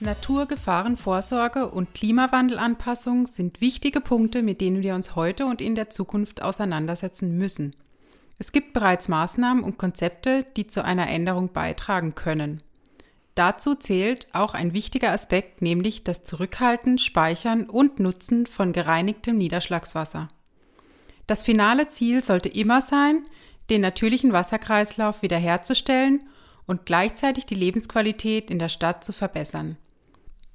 Naturgefahrenvorsorge und Klimawandelanpassung sind wichtige Punkte, mit denen wir uns heute und in der Zukunft auseinandersetzen müssen. Es gibt bereits Maßnahmen und Konzepte, die zu einer Änderung beitragen können. Dazu zählt auch ein wichtiger Aspekt, nämlich das Zurückhalten, Speichern und Nutzen von gereinigtem Niederschlagswasser. Das finale Ziel sollte immer sein, den natürlichen Wasserkreislauf wiederherzustellen und gleichzeitig die Lebensqualität in der Stadt zu verbessern.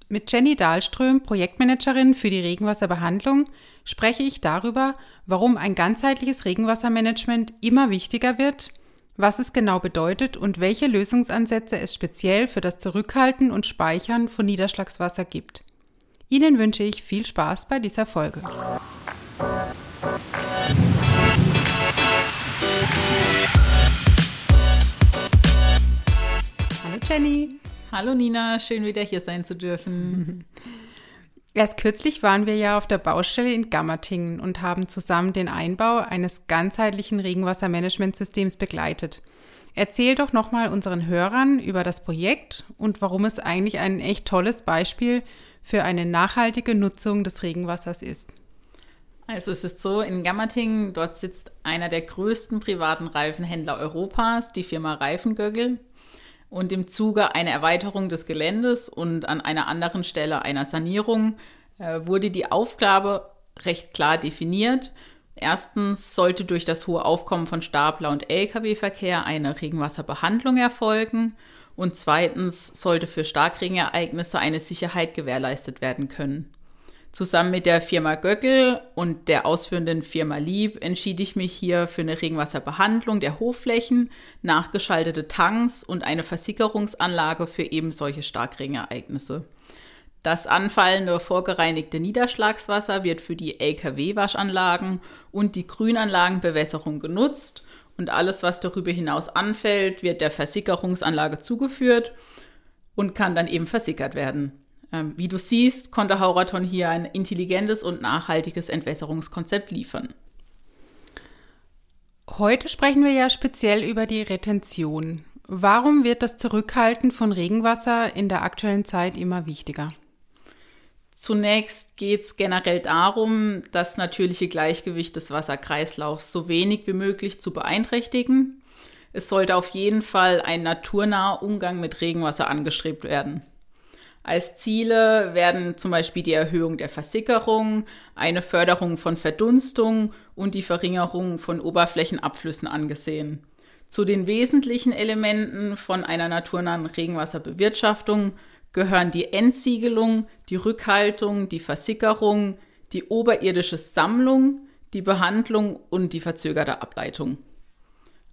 Mit Jenny Dahlström, Projektmanagerin für die Regenwasserbehandlung, spreche ich darüber, warum ein ganzheitliches Regenwassermanagement immer wichtiger wird, was es genau bedeutet und welche Lösungsansätze es speziell für das Zurückhalten und Speichern von Niederschlagswasser gibt. Ihnen wünsche ich viel Spaß bei dieser Folge. Jenny. Hallo Nina, schön wieder hier sein zu dürfen. Erst kürzlich waren wir ja auf der Baustelle in Gammertingen und haben zusammen den Einbau eines ganzheitlichen Regenwassermanagementsystems begleitet. Erzähl doch nochmal unseren Hörern über das Projekt und warum es eigentlich ein echt tolles Beispiel für eine nachhaltige Nutzung des Regenwassers ist. Also es ist so, in Gammertingen, dort sitzt einer der größten privaten Reifenhändler Europas, die Firma Reifengöggel. Und im Zuge einer Erweiterung des Geländes und an einer anderen Stelle einer Sanierung äh, wurde die Aufgabe recht klar definiert. Erstens sollte durch das hohe Aufkommen von Stapler- und Lkw-Verkehr eine Regenwasserbehandlung erfolgen und zweitens sollte für Starkregenereignisse eine Sicherheit gewährleistet werden können. Zusammen mit der Firma Göckel und der ausführenden Firma Lieb entschied ich mich hier für eine Regenwasserbehandlung der Hochflächen, nachgeschaltete Tanks und eine Versickerungsanlage für eben solche Starkregenereignisse. Das anfallende vorgereinigte Niederschlagswasser wird für die Lkw-Waschanlagen und die Grünanlagenbewässerung genutzt und alles, was darüber hinaus anfällt, wird der Versickerungsanlage zugeführt und kann dann eben versickert werden. Ähm, wie du siehst, konnte Hauraton hier ein intelligentes und nachhaltiges Entwässerungskonzept liefern. Heute sprechen wir ja speziell über die Retention. Warum wird das Zurückhalten von Regenwasser in der aktuellen Zeit immer wichtiger? Zunächst geht es generell darum, das natürliche Gleichgewicht des Wasserkreislaufs so wenig wie möglich zu beeinträchtigen. Es sollte auf jeden Fall ein naturnaher Umgang mit Regenwasser angestrebt werden. Als Ziele werden zum Beispiel die Erhöhung der Versickerung, eine Förderung von Verdunstung und die Verringerung von Oberflächenabflüssen angesehen. Zu den wesentlichen Elementen von einer naturnahen Regenwasserbewirtschaftung gehören die Entsiegelung, die Rückhaltung, die Versickerung, die oberirdische Sammlung, die Behandlung und die verzögerte Ableitung.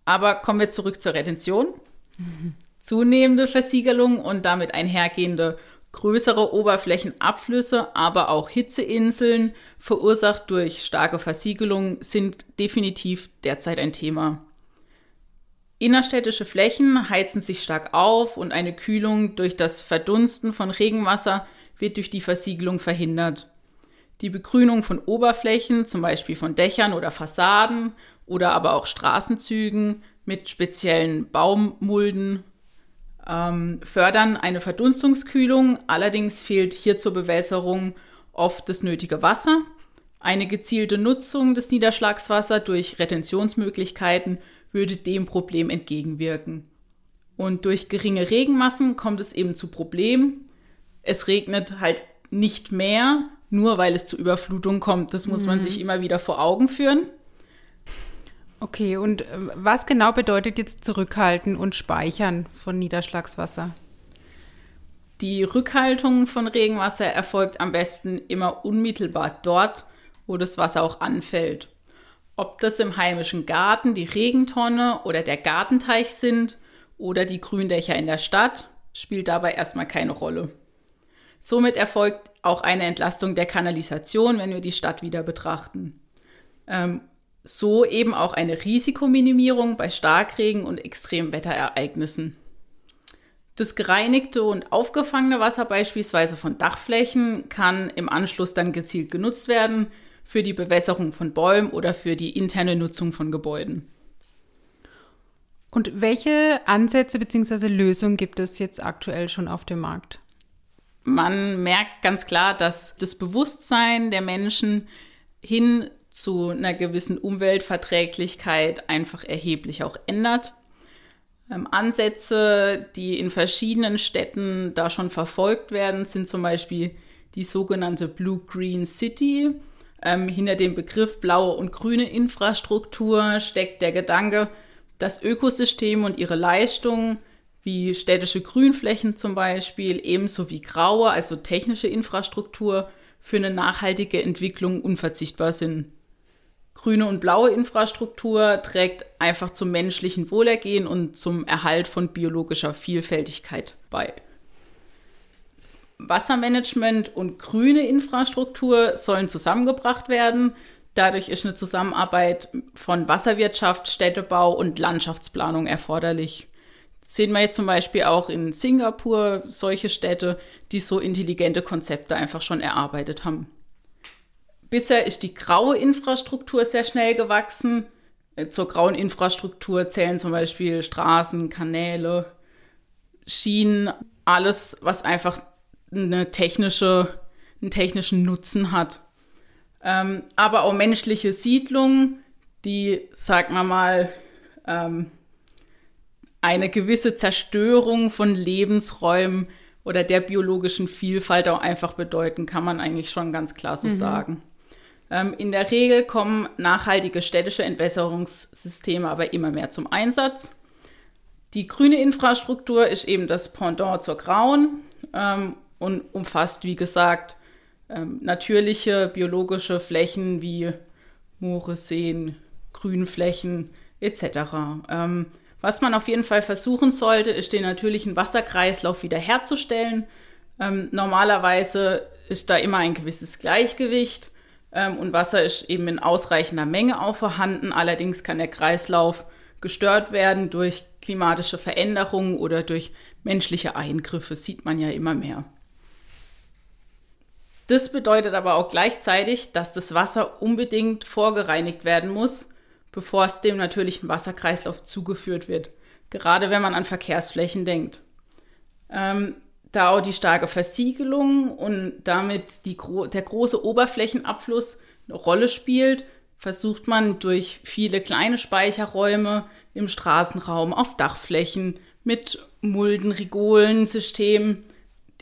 Aber kommen wir zurück zur Retention. Mhm. Zunehmende Versiegelung und damit einhergehende größere Oberflächenabflüsse, aber auch Hitzeinseln, verursacht durch starke Versiegelung, sind definitiv derzeit ein Thema. Innerstädtische Flächen heizen sich stark auf und eine Kühlung durch das Verdunsten von Regenwasser wird durch die Versiegelung verhindert. Die Begrünung von Oberflächen, zum Beispiel von Dächern oder Fassaden oder aber auch Straßenzügen mit speziellen Baummulden ähm, fördern eine Verdunstungskühlung. Allerdings fehlt hier zur Bewässerung oft das nötige Wasser. Eine gezielte Nutzung des Niederschlagswassers durch Retentionsmöglichkeiten würde dem Problem entgegenwirken. Und durch geringe Regenmassen kommt es eben zu Problemen. Es regnet halt nicht mehr, nur weil es zu Überflutung kommt. Das muss mhm. man sich immer wieder vor Augen führen. Okay, und ähm, was genau bedeutet jetzt zurückhalten und speichern von Niederschlagswasser? Die Rückhaltung von Regenwasser erfolgt am besten immer unmittelbar dort, wo das Wasser auch anfällt. Ob das im heimischen Garten die Regentonne oder der Gartenteich sind oder die Gründächer in der Stadt, spielt dabei erstmal keine Rolle. Somit erfolgt auch eine Entlastung der Kanalisation, wenn wir die Stadt wieder betrachten. Ähm, so eben auch eine Risikominimierung bei Starkregen und Extremwetterereignissen. Das gereinigte und aufgefangene Wasser beispielsweise von Dachflächen kann im Anschluss dann gezielt genutzt werden für die Bewässerung von Bäumen oder für die interne Nutzung von Gebäuden. Und welche Ansätze bzw. Lösungen gibt es jetzt aktuell schon auf dem Markt? Man merkt ganz klar, dass das Bewusstsein der Menschen hin zu einer gewissen Umweltverträglichkeit einfach erheblich auch ändert. Ähm, Ansätze, die in verschiedenen Städten da schon verfolgt werden, sind zum Beispiel die sogenannte Blue Green City. Ähm, hinter dem Begriff blaue und grüne Infrastruktur steckt der Gedanke, dass Ökosysteme und ihre Leistungen wie städtische Grünflächen zum Beispiel, ebenso wie graue, also technische Infrastruktur, für eine nachhaltige Entwicklung unverzichtbar sind. Grüne und blaue Infrastruktur trägt einfach zum menschlichen Wohlergehen und zum Erhalt von biologischer Vielfältigkeit bei. Wassermanagement und grüne Infrastruktur sollen zusammengebracht werden. Dadurch ist eine Zusammenarbeit von Wasserwirtschaft, Städtebau und Landschaftsplanung erforderlich. sehen wir jetzt zum Beispiel auch in Singapur solche Städte, die so intelligente Konzepte einfach schon erarbeitet haben. Bisher ist die graue Infrastruktur sehr schnell gewachsen. Äh, zur grauen Infrastruktur zählen zum Beispiel Straßen, Kanäle, Schienen, alles, was einfach eine technische, einen technischen Nutzen hat. Ähm, aber auch menschliche Siedlungen, die, sagen wir mal, ähm, eine gewisse Zerstörung von Lebensräumen oder der biologischen Vielfalt auch einfach bedeuten, kann man eigentlich schon ganz klar so mhm. sagen. Ähm, in der Regel kommen nachhaltige städtische Entwässerungssysteme aber immer mehr zum Einsatz. Die grüne Infrastruktur ist eben das Pendant zur grauen ähm, und umfasst, wie gesagt, ähm, natürliche biologische Flächen wie Moore, Seen, Grünflächen etc. Ähm, was man auf jeden Fall versuchen sollte, ist den natürlichen Wasserkreislauf wiederherzustellen. Ähm, normalerweise ist da immer ein gewisses Gleichgewicht ähm, und Wasser ist eben in ausreichender Menge auch vorhanden. Allerdings kann der Kreislauf gestört werden durch klimatische Veränderungen oder durch menschliche Eingriffe, sieht man ja immer mehr. Das bedeutet aber auch gleichzeitig, dass das Wasser unbedingt vorgereinigt werden muss, bevor es dem natürlichen Wasserkreislauf zugeführt wird. Gerade wenn man an Verkehrsflächen denkt. Ähm, da auch die starke Versiegelung und damit die, der große Oberflächenabfluss eine Rolle spielt, versucht man durch viele kleine Speicherräume im Straßenraum, auf Dachflächen mit Mulden-Rigolen-Systemen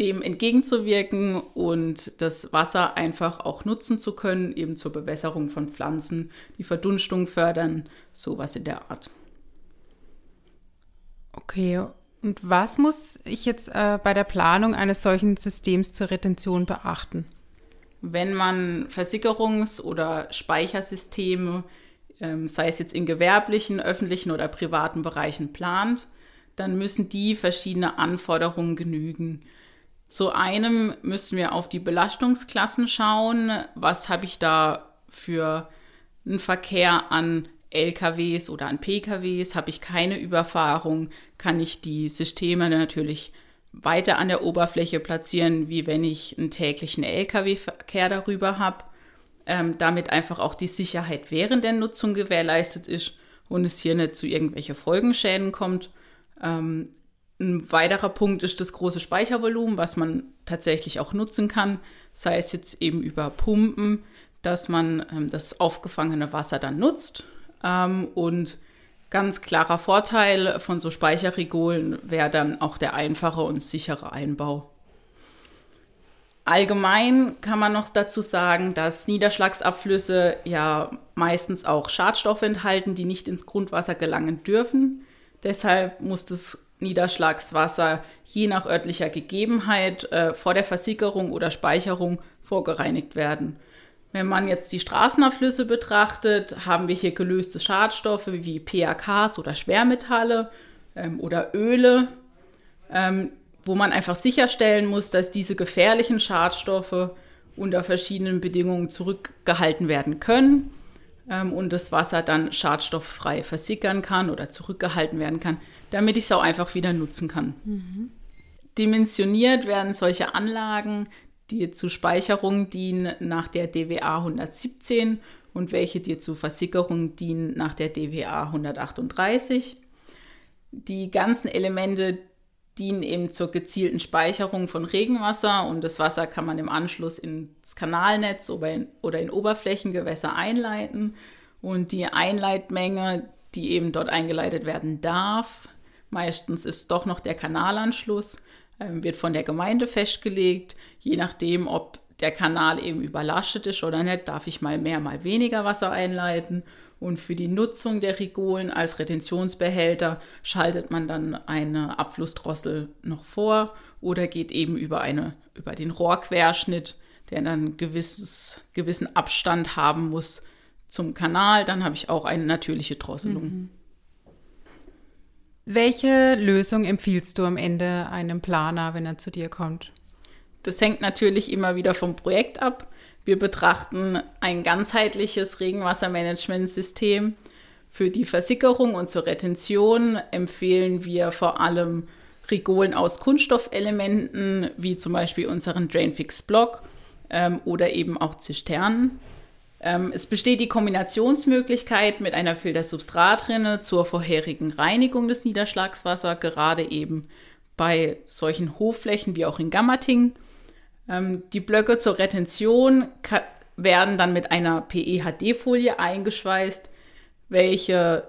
dem entgegenzuwirken und das Wasser einfach auch nutzen zu können, eben zur Bewässerung von Pflanzen, die Verdunstung fördern, sowas in der Art. Okay, und was muss ich jetzt äh, bei der Planung eines solchen Systems zur Retention beachten? Wenn man Versickerungs- oder Speichersysteme, ähm, sei es jetzt in gewerblichen, öffentlichen oder privaten Bereichen plant, dann müssen die verschiedene Anforderungen genügen. Zu einem müssen wir auf die Belastungsklassen schauen. Was habe ich da für einen Verkehr an LKWs oder an PKWs? Habe ich keine Überfahrung? Kann ich die Systeme natürlich weiter an der Oberfläche platzieren, wie wenn ich einen täglichen LKW-Verkehr darüber habe? Ähm, damit einfach auch die Sicherheit während der Nutzung gewährleistet ist und es hier nicht zu irgendwelchen Folgenschäden kommt. Ähm, ein weiterer Punkt ist das große Speichervolumen, was man tatsächlich auch nutzen kann, sei es jetzt eben über Pumpen, dass man ähm, das aufgefangene Wasser dann nutzt ähm, und ganz klarer Vorteil von so Speicherregolen wäre dann auch der einfache und sichere Einbau. Allgemein kann man noch dazu sagen, dass Niederschlagsabflüsse ja meistens auch Schadstoffe enthalten, die nicht ins Grundwasser gelangen dürfen. Deshalb muss das Niederschlagswasser je nach örtlicher Gegebenheit äh, vor der Versickerung oder Speicherung vorgereinigt werden. Wenn man jetzt die Straßenabflüsse betrachtet, haben wir hier gelöste Schadstoffe wie PAKs oder Schwermetalle ähm, oder Öle, ähm, wo man einfach sicherstellen muss, dass diese gefährlichen Schadstoffe unter verschiedenen Bedingungen zurückgehalten werden können ähm, und das Wasser dann schadstofffrei versickern kann oder zurückgehalten werden kann, damit ich es auch einfach wieder nutzen kann. Mhm. Dimensioniert werden solche Anlagen die zur Speicherung dienen nach der DWA 117 und welche die zur Versickerung dienen nach der DWA 138. Die ganzen Elemente dienen eben zur gezielten Speicherung von Regenwasser und das Wasser kann man im Anschluss ins Kanalnetz oder in, Oberflächengewässer einleiten. Und die Einleitmenge, die eben dort eingeleitet werden darf, meistens ist doch noch der Kanalanschluss, wird von der Gemeinde festgelegt. Je nachdem, ob der Kanal eben überlastet ist oder nicht, darf ich mal mehr, mal weniger Wasser einleiten. Und für die Nutzung der Rigolen als Retentionsbehälter schaltet man dann eine Abflussdrossel noch vor oder geht eben über, eine, über den Rohrquerschnitt, der dann gewisses, gewissen Abstand haben muss zum Kanal. Dann habe ich auch eine natürliche Drosselung. Mhm. Welche Lösung empfiehlst du am Ende einem Planer, wenn er zu dir kommt? Das hängt natürlich immer wieder vom Projekt ab. Wir betrachten ein ganzheitliches Regenwassermanagementsystem. Für die Versickerung und zur Retention empfehlen wir vor allem Rigolen aus Kunststoffelementen, wie zum Beispiel unseren Drainfix Block ähm, oder eben auch Zisternen. Ähm, es besteht die Kombinationsmöglichkeit mit einer Filtersubstratrinne zur vorherigen Reinigung des Niederschlagswassers, gerade eben bei solchen Hochflächen wie auch in Gammating. Ähm, die Blöcke zur Retention werden dann mit einer PEHD-Folie eingeschweißt, welche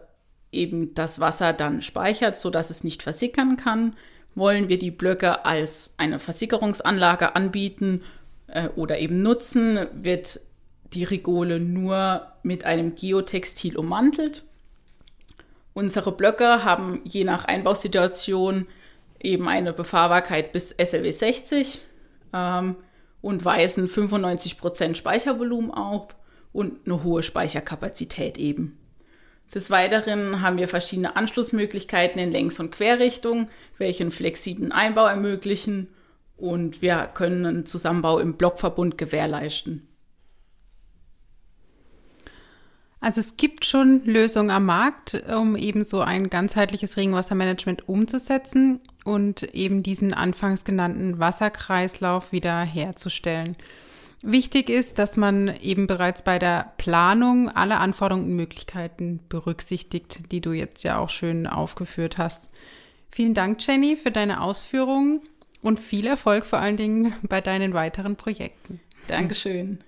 eben das Wasser dann speichert, sodass es nicht versickern kann. Wollen wir die Blöcke als eine Versickerungsanlage anbieten äh, oder eben nutzen, wird die Rigole nur mit einem Geotextil ummantelt. Unsere Blöcke haben je nach Einbausituation eben eine Befahrbarkeit bis SLW 60 ähm, und weisen 95% Speichervolumen auf und eine hohe Speicherkapazität eben. Des Weiteren haben wir verschiedene Anschlussmöglichkeiten in Längs- und Querrichtung, welche einen flexiblen Einbau ermöglichen und wir können einen Zusammenbau im Blockverbund gewährleisten. Also es gibt schon Lösungen am Markt, um eben so ein ganzheitliches Regenwassermanagement umzusetzen und eben diesen anfangs genannten Wasserkreislauf wieder herzustellen. Wichtig ist, dass man eben bereits bei der Planung alle Anforderungen und Möglichkeiten berücksichtigt, die du jetzt ja auch schön aufgeführt hast. Vielen Dank, Jenny, für deine Ausführungen und viel Erfolg vor allen Dingen bei deinen weiteren Projekten. Dankeschön.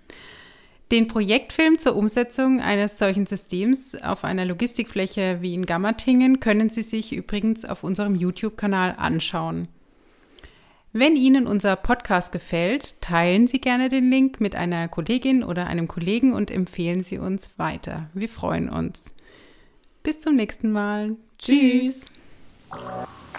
Den Projektfilm zur Umsetzung eines solchen Systems auf einer Logistikfläche wie in Gammertingen können Sie sich übrigens auf unserem YouTube-Kanal anschauen. Wenn Ihnen unser Podcast gefällt, teilen Sie gerne den Link mit einer Kollegin oder einem Kollegen und empfehlen Sie uns weiter. Wir freuen uns. Bis zum nächsten Mal. Tschüss. Tschüss.